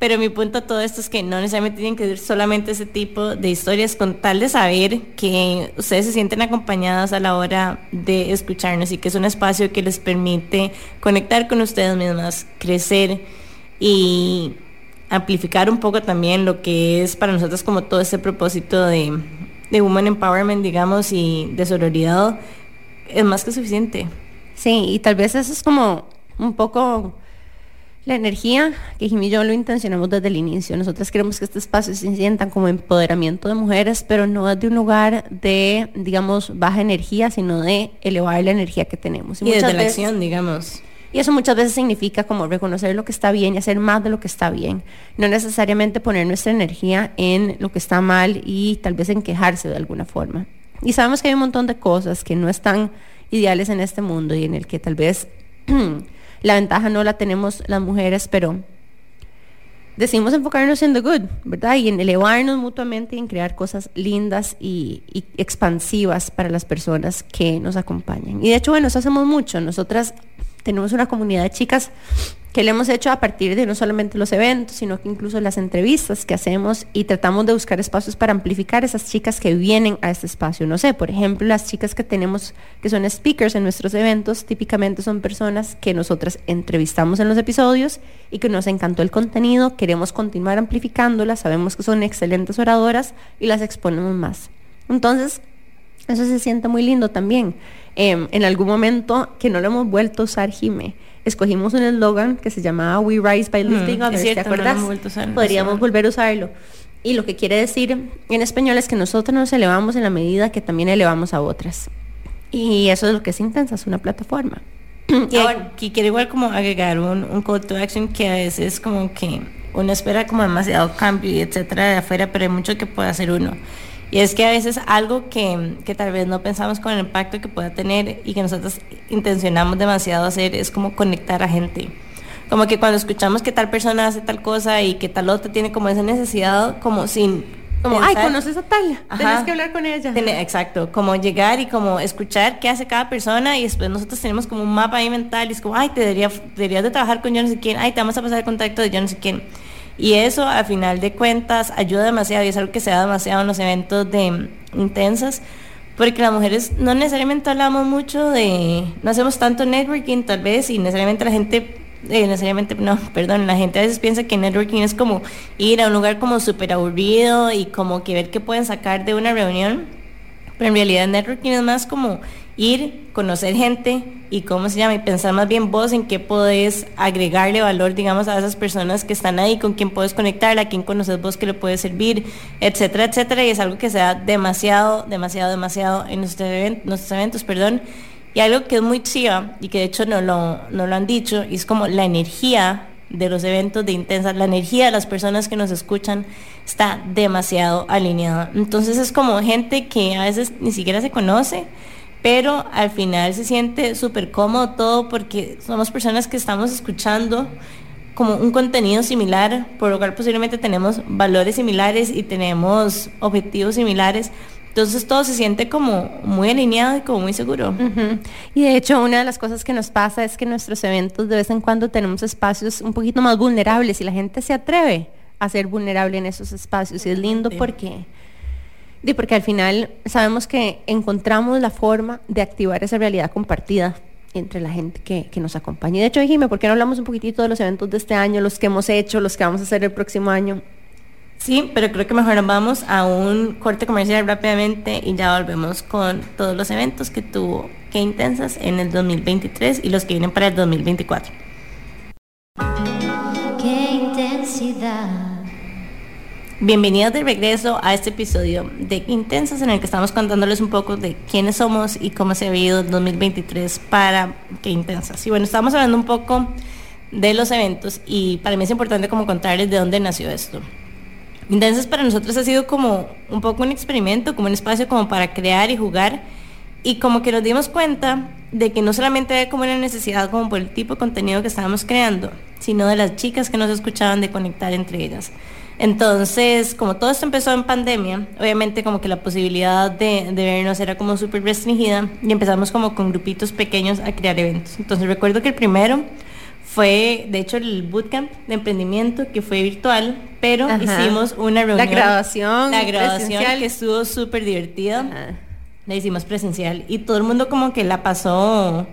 Pero mi punto a todo esto es que no necesariamente tienen que ser solamente ese tipo de historias con tal de saber que ustedes se sienten acompañadas a la hora de escucharnos y que es un espacio que les permite conectar con ustedes mismas, crecer y amplificar un poco también lo que es para nosotros como todo ese propósito de, de Woman Empowerment, digamos, y de sororidad, es más que suficiente. Sí, y tal vez eso es como un poco la energía que Jimmy y yo lo intencionamos desde el inicio. Nosotras queremos que este espacio se sientan como empoderamiento de mujeres, pero no desde un lugar de, digamos, baja energía, sino de elevar la energía que tenemos. Y, muchas desde la acción, digamos. Y eso muchas veces significa como reconocer lo que está bien y hacer más de lo que está bien. No necesariamente poner nuestra energía en lo que está mal y tal vez en quejarse de alguna forma. Y sabemos que hay un montón de cosas que no están ideales en este mundo y en el que tal vez la ventaja no la tenemos las mujeres, pero decimos enfocarnos en the good, ¿verdad? Y en elevarnos mutuamente y en crear cosas lindas y, y expansivas para las personas que nos acompañan. Y de hecho, bueno, eso hacemos mucho. Nosotras tenemos una comunidad de chicas que le hemos hecho a partir de no solamente los eventos, sino que incluso las entrevistas que hacemos y tratamos de buscar espacios para amplificar esas chicas que vienen a este espacio. No sé, por ejemplo, las chicas que tenemos que son speakers en nuestros eventos, típicamente son personas que nosotras entrevistamos en los episodios y que nos encantó el contenido, queremos continuar amplificándolas, sabemos que son excelentes oradoras y las exponemos más. Entonces, eso se siente muy lindo también. Em, en algún momento que no lo hemos vuelto a usar, Jime, escogimos un eslogan que se llamaba We Rise by Lifting Others, ¿te acuerdas? Podríamos volver a usarlo. Y lo que quiere decir en español es que nosotros nos elevamos en la medida que también elevamos a otras. Y eso es lo que es Intensa, es una plataforma. y Ahora, quiero igual como agregar un, un call to action que a veces como que uno espera como demasiado cambio y etcétera de afuera, pero hay mucho que puede hacer uno. Y es que a veces algo que, que, tal vez no pensamos con el impacto que pueda tener y que nosotros intencionamos demasiado hacer es como conectar a gente. Como que cuando escuchamos que tal persona hace tal cosa y que tal otra tiene como esa necesidad, como sin... Como, ay, conoces a tal, tienes que hablar con ella. exacto, como llegar y como escuchar qué hace cada persona y después nosotros tenemos como un mapa ahí mental y es como, ay, te debería, deberías de trabajar con yo no sé quién, ay, te vamos a pasar el contacto de yo no sé quién. Y eso, a final de cuentas, ayuda demasiado y es algo que se da demasiado en los eventos de intensas, porque las mujeres no necesariamente hablamos mucho de, no hacemos tanto networking tal vez, y necesariamente la gente eh, necesariamente, no, perdón, la gente a veces piensa que networking es como ir a un lugar como súper aburrido y como que ver qué pueden sacar de una reunión, pero en realidad networking es más como ir, conocer gente y cómo se llama, y pensar más bien vos en qué podés agregarle valor, digamos, a esas personas que están ahí, con quién puedes conectar, a quién conoces vos que le puede servir, etcétera, etcétera, y es algo que se da demasiado, demasiado, demasiado en nuestros, nuestros eventos, perdón, y algo que es muy chiva y que de hecho no lo, no lo han dicho, y es como la energía de los eventos de Intensa, la energía de las personas que nos escuchan está demasiado alineada. Entonces es como gente que a veces ni siquiera se conoce, pero al final se siente súper cómodo todo porque somos personas que estamos escuchando como un contenido similar, por lo cual posiblemente tenemos valores similares y tenemos objetivos similares. Entonces todo se siente como muy alineado y como muy seguro. Y de hecho una de las cosas que nos pasa es que nuestros eventos de vez en cuando tenemos espacios un poquito más vulnerables y la gente se atreve a ser vulnerable en esos espacios. Y es lindo porque y porque al final sabemos que encontramos la forma de activar esa realidad compartida entre la gente que, nos acompaña. Y de hecho, dijime, ¿por qué no hablamos un poquitito de los eventos de este año, los que hemos hecho, los que vamos a hacer el próximo año? Sí, pero creo que mejor vamos a un corte comercial rápidamente y ya volvemos con todos los eventos que tuvo Qué Intensas en el 2023 y los que vienen para el 2024. Bienvenidos de regreso a este episodio de Intensas en el que estamos contándoles un poco de quiénes somos y cómo se ha vivido el 2023 para Qué Intensas. Y bueno, estamos hablando un poco de los eventos y para mí es importante como contarles de dónde nació esto. Intensas para nosotros ha sido como un poco un experimento, como un espacio como para crear y jugar y como que nos dimos cuenta de que no solamente había como una necesidad como por el tipo de contenido que estábamos creando, sino de las chicas que nos escuchaban de conectar entre ellas. Entonces, como todo esto empezó en pandemia, obviamente como que la posibilidad de, de vernos era como súper restringida y empezamos como con grupitos pequeños a crear eventos. Entonces recuerdo que el primero fue, de hecho, el bootcamp de emprendimiento que fue virtual, pero hicimos una reunión. La grabación. La grabación que estuvo súper divertida. La hicimos presencial y todo el mundo como que la pasó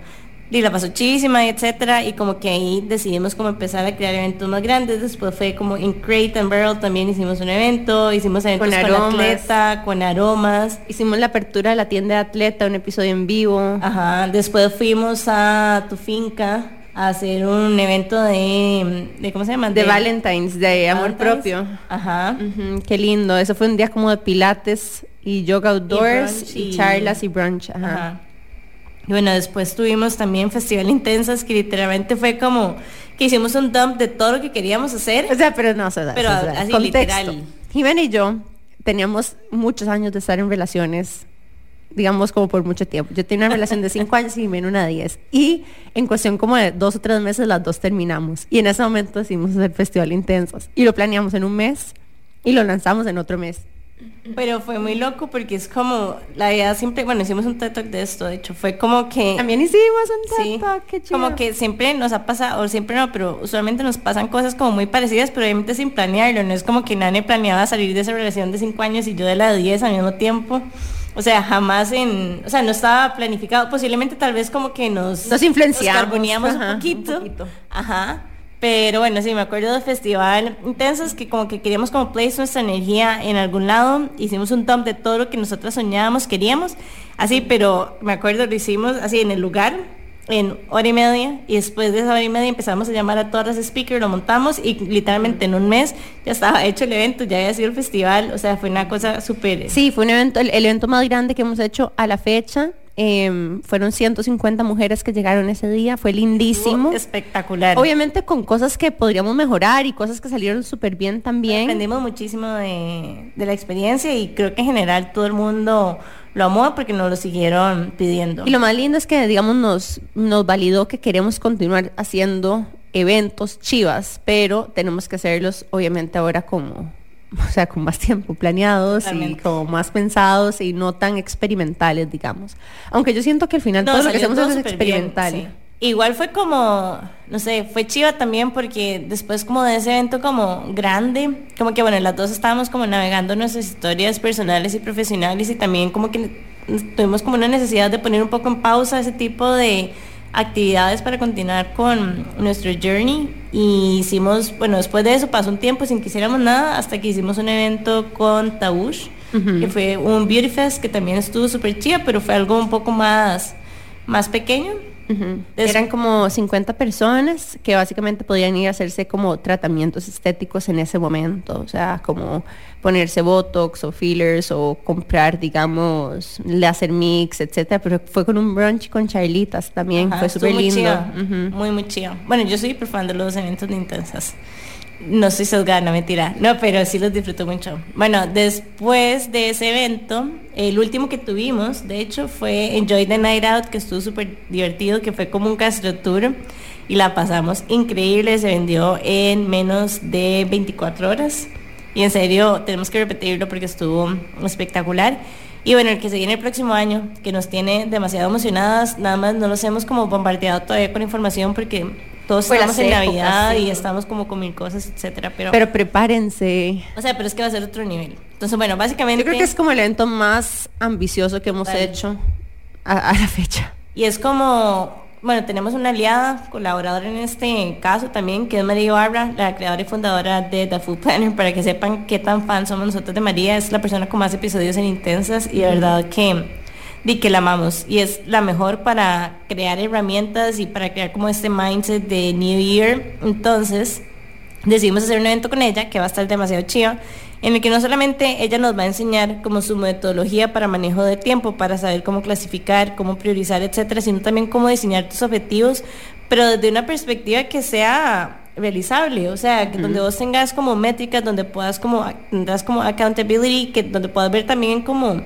y la pasó chísima, etcétera, y como que ahí decidimos como empezar a crear eventos más grandes, después fue como en Crate and Barrel también hicimos un evento, hicimos eventos con, aromas. atleta, con aromas. Hicimos la apertura de la tienda de atleta, un episodio en vivo. Ajá, después fuimos a tu finca a hacer un evento de, de ¿cómo se llama? De, Valentine's, de amor propio. Ajá. qué lindo, eso fue un día como de pilates y yoga outdoors y, charlas y brunch. Ajá. Y bueno, después tuvimos también Festival Intensas, que literalmente fue como que hicimos un dump de todo lo que queríamos hacer. O sea, pero no, o sea, pero así literal. Jimena y yo teníamos muchos años de estar en relaciones, digamos como por mucho tiempo. Yo tenía una relación de cinco años y Jimena una de diez. Y en cuestión como de dos o tres meses las dos terminamos. Y en ese momento hicimos el Festival Intensas. Y lo planeamos en un mes y lo lanzamos en otro mes. Pero fue muy loco porque es como, la idea siempre, bueno, hicimos un TED Talk de esto, de hecho, fue como que... También hicimos un Sí, TED Talk, qué chido. como que siempre nos ha pasado, o siempre no, pero usualmente nos pasan cosas como muy parecidas, pero obviamente sin planearlo, no es como que Nane planeaba salir de esa relación de 5 años y yo de la de 10 al mismo tiempo. O sea, jamás en, o sea, no estaba planificado, posiblemente tal vez como que nos... Nos influenciamos, carboneamos ajá, un, poquito, un poquito. Ajá. Pero bueno, sí, me acuerdo del festival Intensas que como que queríamos como place nuestra energía en algún lado. Hicimos un dump de todo lo que nosotras soñábamos, queríamos. Así, pero me acuerdo, lo hicimos así en el lugar, en hora y media. Y después de esa hora y media empezamos a llamar a todas las speakers, lo montamos y literalmente en un mes ya estaba hecho el evento, ya había sido el festival. O sea, fue una cosa súper... Sí, fue un evento, el evento más grande que hemos hecho a la fecha. Em, fueron 150 mujeres que llegaron ese día, fue lindísimo. Espectacular. Obviamente con cosas que podríamos mejorar y cosas que salieron súper bien también. Aprendimos muchísimo de, de la experiencia y creo que en general todo el mundo lo amó porque nos lo siguieron pidiendo. Y lo más lindo es que, digamos, nos, nos validó que queremos continuar haciendo eventos chivas, pero tenemos que hacerlos, obviamente, ahora como, o sea, con más tiempo planeados y como más pensados y no tan experimentales, digamos. Aunque yo siento que al final todo lo que hacemos es súper bien, experimental. sí. Igual fue como, no sé, fue chiva también porque después como de ese evento como grande, como que bueno, las dos estábamos como navegando nuestras historias personales y profesionales y también como que tuvimos como una necesidad de poner un poco en pausa ese tipo de actividades para continuar con nuestro journey y hicimos, bueno, después de eso pasó un tiempo sin que hiciéramos nada hasta que hicimos un evento con Taush, que fue un Beauty Fest que también estuvo súper chida, pero fue algo un poco más, más pequeño. Eran como 50 personas que básicamente podían ir a hacerse como tratamientos estéticos en ese momento, o sea, como ponerse botox o fillers o comprar, digamos, láser mix, etcétera, pero fue con un brunch con charlitas también, Ajá, fue súper muy lindo. Ujú. Muy, muy chido. Bueno, yo soy fan de los eventos de intensas. No soy sesgada, no mentira. No, pero sí los disfruto mucho. Bueno, después de ese evento, el último que tuvimos, de hecho, fue Enjoy the Night Out, que estuvo súper divertido, que fue como un Castro Tour. Y la pasamos increíble, se vendió en menos de 24 horas. Y en serio, tenemos que repetirlo porque estuvo espectacular. Y bueno, el que se viene el próximo año, que nos tiene demasiado emocionadas, nada más no los hemos como bombardeado todavía con información porque todos Fue estamos en épocas, Navidad sí. y estamos como con mil cosas, etcétera, pero, Pero prepárense. o sea, pero es que va a ser otro nivel. Entonces, bueno, básicamente Yo creo que es como el evento más ambicioso que hemos hecho a, a la fecha. y es como bueno, tenemos una aliada, colaboradora en este caso también, que es María Barra, la creadora y fundadora de The Food Planner, para que sepan qué tan fan somos nosotros de María. Es la persona con más episodios en Intensas y de verdad que, di que la amamos. Y es la mejor para crear herramientas y para crear como este mindset de New Year. Entonces, decidimos hacer un evento con ella que va a estar demasiado chido en el que no solamente ella nos va a enseñar como su metodología para manejo de tiempo, para saber cómo clasificar, cómo priorizar, etcétera, sino también cómo diseñar tus objetivos, pero desde una perspectiva que sea realizable, o sea, que donde vos tengas como métricas, donde puedas como tendrás como accountability, que donde puedas ver también como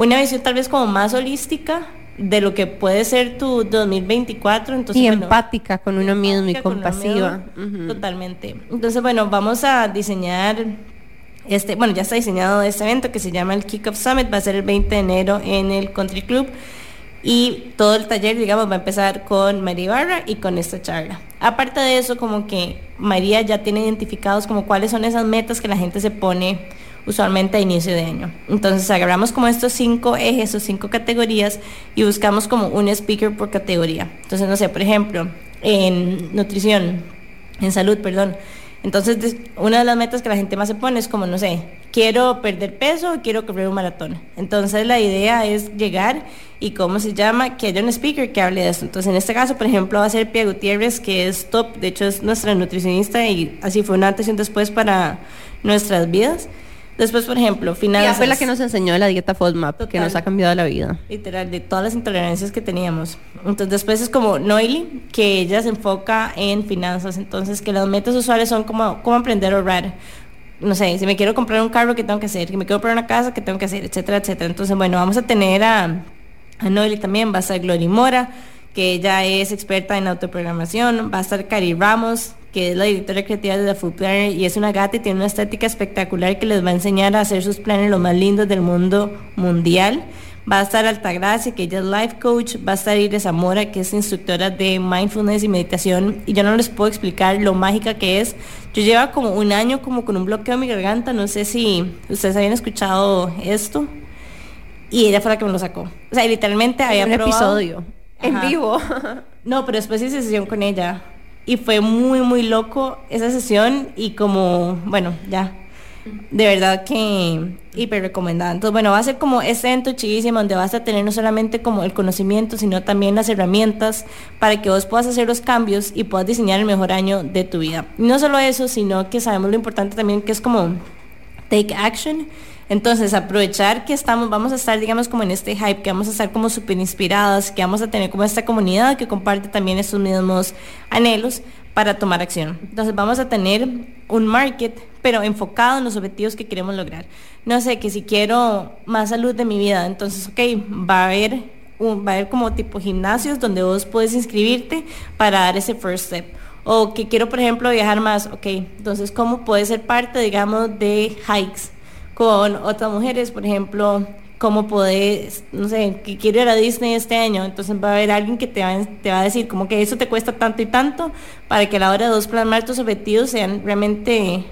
una visión tal vez como más holística de lo que puede ser tu 2024, entonces y bueno, empática con uno mismo y uno compasiva. Totalmente. Entonces, bueno, vamos a diseñar este, bueno, ya está diseñado este evento que se llama el Kickoff Summit, va a ser el 20 de enero en el Country Club y todo el taller, digamos, va a empezar con María Ibarra y con esta charla. Aparte de eso, como que María ya tiene identificados como cuáles son esas metas que la gente se pone usualmente a inicio de año. Entonces agarramos como estos cinco ejes o cinco categorías y buscamos como un speaker por categoría. Entonces, no sé, por ejemplo, en nutrición, en salud, perdón. Entonces, una de las metas que la gente más se pone es como, no sé, quiero perder peso o quiero correr un maratón. Entonces, la idea es llegar y, ¿cómo se llama? Que haya un speaker que hable de eso. Entonces, en este caso, por ejemplo, va a ser Pia Gutiérrez, que es top, de hecho es nuestra nutricionista y así fue una antes y un después para nuestras vidas. Después, por ejemplo, finanzas. fue la que nos enseñó la dieta FODMAP, que Total. nos ha cambiado la vida. Literal, de todas las intolerancias que teníamos. Entonces después es como Noily, que ella se enfoca en finanzas. Entonces que las metas usuales son como cómo aprender a ahorrar. No sé, si me quiero comprar un carro, ¿qué tengo que hacer? Si me quiero comprar una casa, ¿qué tengo que hacer? Etcétera, etcétera. Entonces, bueno, vamos a tener a, a Noily también, va a estar Glory Mora, que ella es experta en autoprogramación, va a estar Cari Ramos, que es la directora creativa de The Food Planner y es una gata y tiene una estética espectacular que les va a enseñar a hacer sus planes los más lindos del mundo mundial. Va a estar Altagracia, que ella es life coach. Va a estar Iris Zamora, que es instructora de mindfulness y meditación. Y yo no les puedo explicar lo mágica que es. Yo llevo como un año como con un bloqueo en mi garganta. No sé si ustedes habían escuchado esto. Y ella fue la que me lo sacó. O sea, literalmente había un episodio en vivo. no, pero después hice sesión con ella. Y fue muy, muy loco esa sesión. Y como, bueno, ya de verdad que hiper recomendada. Entonces, bueno, va a ser como ese evento chidísimo donde vas a tener no solamente como el conocimiento, sino también las herramientas para que vos puedas hacer los cambios y puedas diseñar el mejor año de tu vida. no solo eso, sino que sabemos lo importante también que es como take action. Entonces, aprovechar que estamos, vamos a estar, digamos, como en este hype, que vamos a estar como súper inspiradas, que vamos a tener como esta comunidad que comparte también estos mismos anhelos para tomar acción. Entonces, vamos a tener un market pero enfocado en los objetivos que queremos lograr. No sé, que si quiero más salud de mi vida, entonces, ok, va a haber, va a haber como tipo gimnasios donde vos puedes inscribirte para dar ese first step. O que quiero, por ejemplo, viajar más, ok, entonces, ¿cómo puede ser parte, digamos, de hikes con otras mujeres? Por ejemplo, cómo podés, no sé, que quiero ir a Disney este año, entonces va a haber alguien que te va, a decir como que eso te cuesta tanto y tanto para que a la hora de dos plasmar tus objetivos sean realmente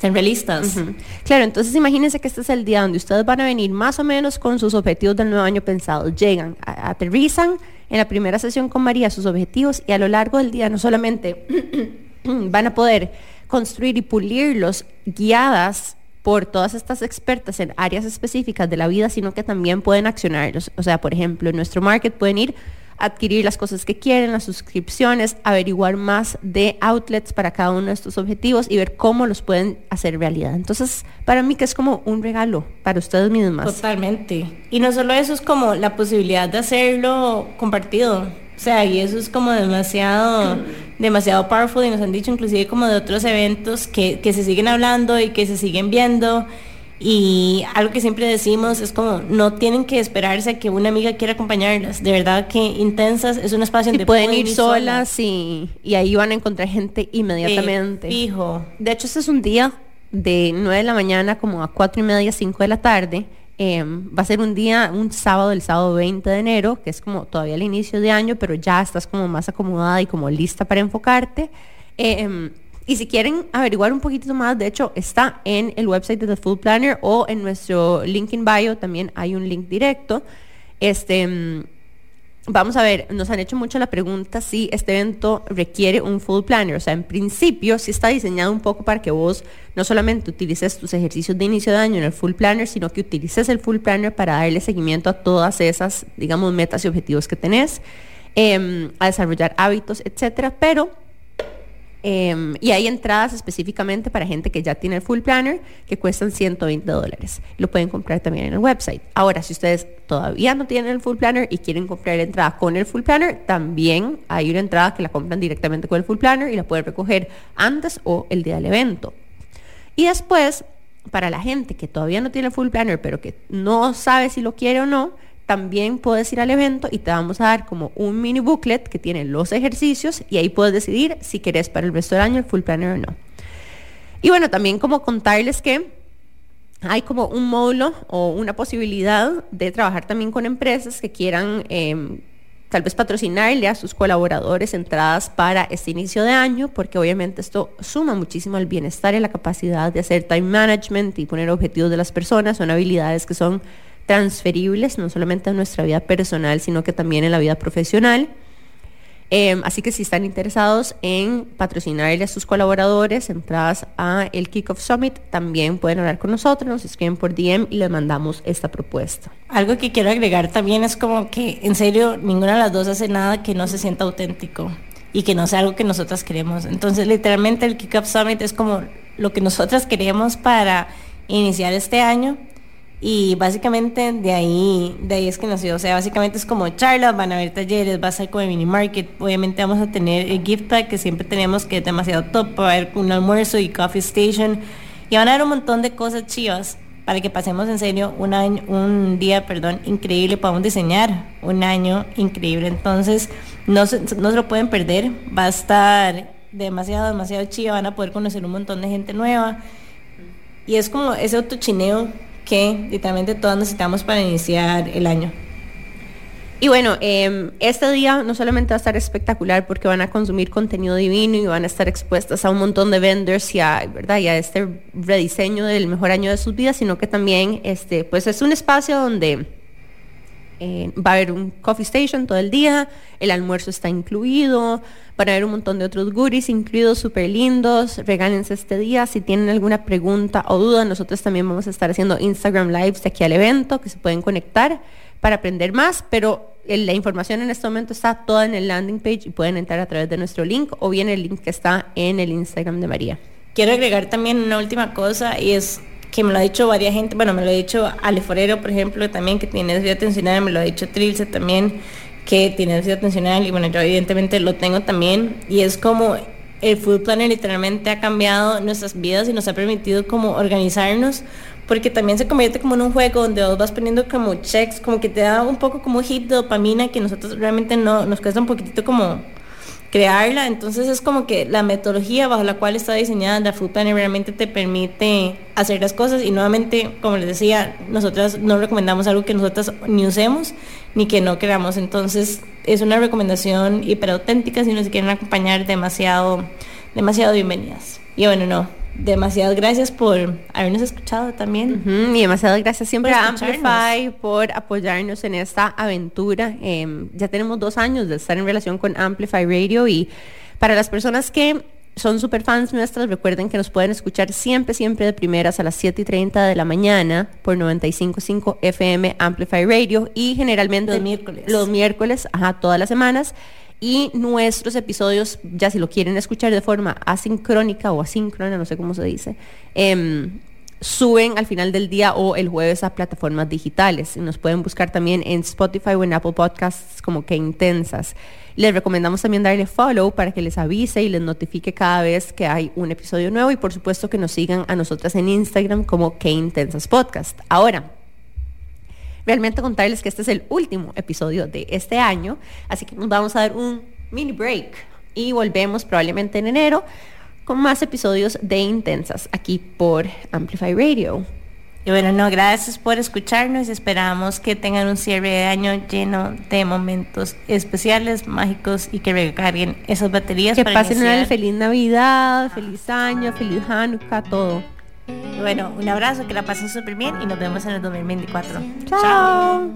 realistas. Claro, entonces imagínense que este es el día donde ustedes van a venir más o menos con sus objetivos del nuevo año pensados. Llegan, aterrizan en la primera sesión con María sus objetivos y a lo largo del día no solamente van a poder construir y pulirlos guiadas por todas estas expertas en áreas específicas de la vida, sino que también pueden accionarlos. O sea, por ejemplo, en nuestro market pueden ir adquirir las cosas que quieren, las suscripciones, averiguar más de outlets para cada uno de estos objetivos y ver cómo los pueden hacer realidad. Entonces, para mí que es como un regalo para ustedes mismas. Totalmente. Y no solo eso, es como la posibilidad de hacerlo compartido. O sea, y eso es como demasiado, demasiado powerful y nos han dicho inclusive como de otros eventos que, que se siguen hablando y que se siguen viendo y algo que siempre decimos es como, no tienen que esperarse a que una amiga quiera acompañarlas. De verdad que Intensas es un espacio donde pueden ir solas y, y, ahí van a encontrar gente inmediatamente. fijo. De hecho, este es un día de 9 de la mañana como a 4 y media, 5 de la tarde. Em, va a ser un día, un sábado, el sábado 20 de enero, que es como todavía el inicio de año, pero ya estás como más acomodada y como lista para enfocarte. Eh, y si quieren averiguar un poquito más, de hecho está en el website de The Full Planner o en nuestro link in bio también hay un link directo. Este, mm, vamos a ver, nos han hecho mucho la pregunta si este evento requiere un full planner. O sea, en principio sí está diseñado un poco para que vos no solamente utilices tus ejercicios de inicio de año en el full planner, sino que utilices el full planner para darle seguimiento a todas esas, digamos, metas y objetivos que tenés, em, a desarrollar hábitos, etcétera. Pero Em, y hay entradas específicamente para gente que ya tiene el full planner que cuestan 120 dólares. Lo pueden comprar también en el website. Ahora, si ustedes todavía no tienen el full planner y quieren comprar la entrada con el full planner, también hay una entrada que la compran directamente con el full planner y la pueden recoger antes o el día del evento. Y después, para la gente que todavía no tiene el full planner, pero que no sabe si lo quiere o no, también puedes ir al evento y te vamos a dar como un mini booklet que tiene los ejercicios y ahí puedes decidir si querés para el resto del año el full planner o no. Y bueno, también como contarles que hay como un módulo o una posibilidad de trabajar también con empresas que quieran em, tal vez patrocinarle a sus colaboradores entradas para este inicio de año, porque obviamente esto suma muchísimo al bienestar y la capacidad de hacer time management y poner objetivos de las personas, son habilidades que son transferibles, no solamente en nuestra vida personal, sino que también en la vida profesional. Em, así que si están interesados en patrocinarle a sus colaboradores entradas a el Kickoff Summit, también pueden hablar con nosotros, nos escriben por DM y les mandamos esta propuesta. Algo que quiero agregar también es como que en serio ninguna de las dos hace nada que no se sienta auténtico y que no sea algo que nosotras queremos. Entonces literalmente el Kickoff Summit es como lo que nosotras queremos para iniciar este año y básicamente de ahí, de ahí es que nació. O sea, básicamente es como charlas, van a haber talleres, va a ser como el mini market. Obviamente vamos a tener el gift pack que siempre tenemos que es demasiado top. Va a haber un almuerzo y coffee station. Y van a haber un montón de cosas chivas para que pasemos en serio un año, un día, perdón, increíble. Podamos diseñar un año increíble. Entonces, no se, no lo pueden perder. Va a estar demasiado, demasiado chiva, van a poder conocer un montón de gente nueva. Y es como ese autochineo que literalmente todos necesitamos para iniciar el año. Y bueno, em, este día no solamente va a estar espectacular porque van a consumir contenido divino y van a estar expuestas a un montón de vendors y a, ¿verdad? y a este rediseño del mejor año de sus vidas, sino que también este, pues es un espacio donde eh, va a haber un coffee station todo el día, el almuerzo está incluido, van a haber un montón de otros goodies incluidos súper lindos. Regálense este día. Si tienen alguna pregunta o duda, nosotros también vamos a estar haciendo Instagram Lives de aquí al evento que se pueden conectar para aprender más, pero la información en este momento está toda en el landing page y pueden entrar a través de nuestro link o bien el link que está en el Instagram de María. Quiero agregar también una última cosa y es que me lo ha dicho varias gente, bueno, me lo ha dicho Ale Forero, por ejemplo, también que tiene déficit atencional, me lo ha dicho Trilce también, que tiene déficit atencional y bueno, yo evidentemente lo tengo también y es como el Food Planner literalmente ha cambiado nuestras vidas y nos ha permitido como organizarnos porque también se convierte como en un juego donde vos vas poniendo como checks, como que te da un poco como hit de dopamina que nosotros realmente no, nos cuesta un poquitito como crearla, entonces es como que la metodología bajo la cual está diseñada la Food Planner realmente te permite hacer las cosas. Y nuevamente, como les decía, nosotras no recomendamos algo que nosotras ni usemos ni que no queramos, entonces es una recomendación hiper auténtica si nos quieren acompañar demasiado, demasiado bienvenidas. Y bueno, no, demasiadas gracias por habernos escuchado también. y demasiadas gracias siempre a Amplify por apoyarnos en esta aventura. Em, ya tenemos dos años de estar en relación con Amplify Radio y para las personas que son super fans nuestras, recuerden que nos pueden escuchar siempre, siempre de primeras a las 7 y 30 de la mañana por 95.5 FM Amplify Radio y generalmente los miércoles. Los miércoles, ajá, todas las semanas y nuestros episodios, ya si lo quieren escuchar de forma asincrónica o asíncrona, no sé cómo se dice, em, suben al final del día o el jueves a plataformas digitales. Nos pueden buscar también en Spotify o en Apple Podcasts como que intensas. Les recomendamos también darle follow para que les avise y les notifique cada vez que hay un episodio nuevo y por supuesto que nos sigan a nosotras en Instagram como que intensas podcast. Ahora, realmente contarles que este es el último episodio de este año, así que nos vamos a dar un mini break y volvemos probablemente en enero con más episodios de Intensas aquí por Amplify Radio. Y bueno, no, gracias por escucharnos. Esperamos que tengan un cierre de año lleno de momentos especiales, mágicos y que recarguen esas baterías. Que pasen una feliz Navidad, feliz año, feliz Hanukkah, todo. Bueno, un abrazo, que la pasen súper bien y nos vemos en el 2024. Chao. Chao.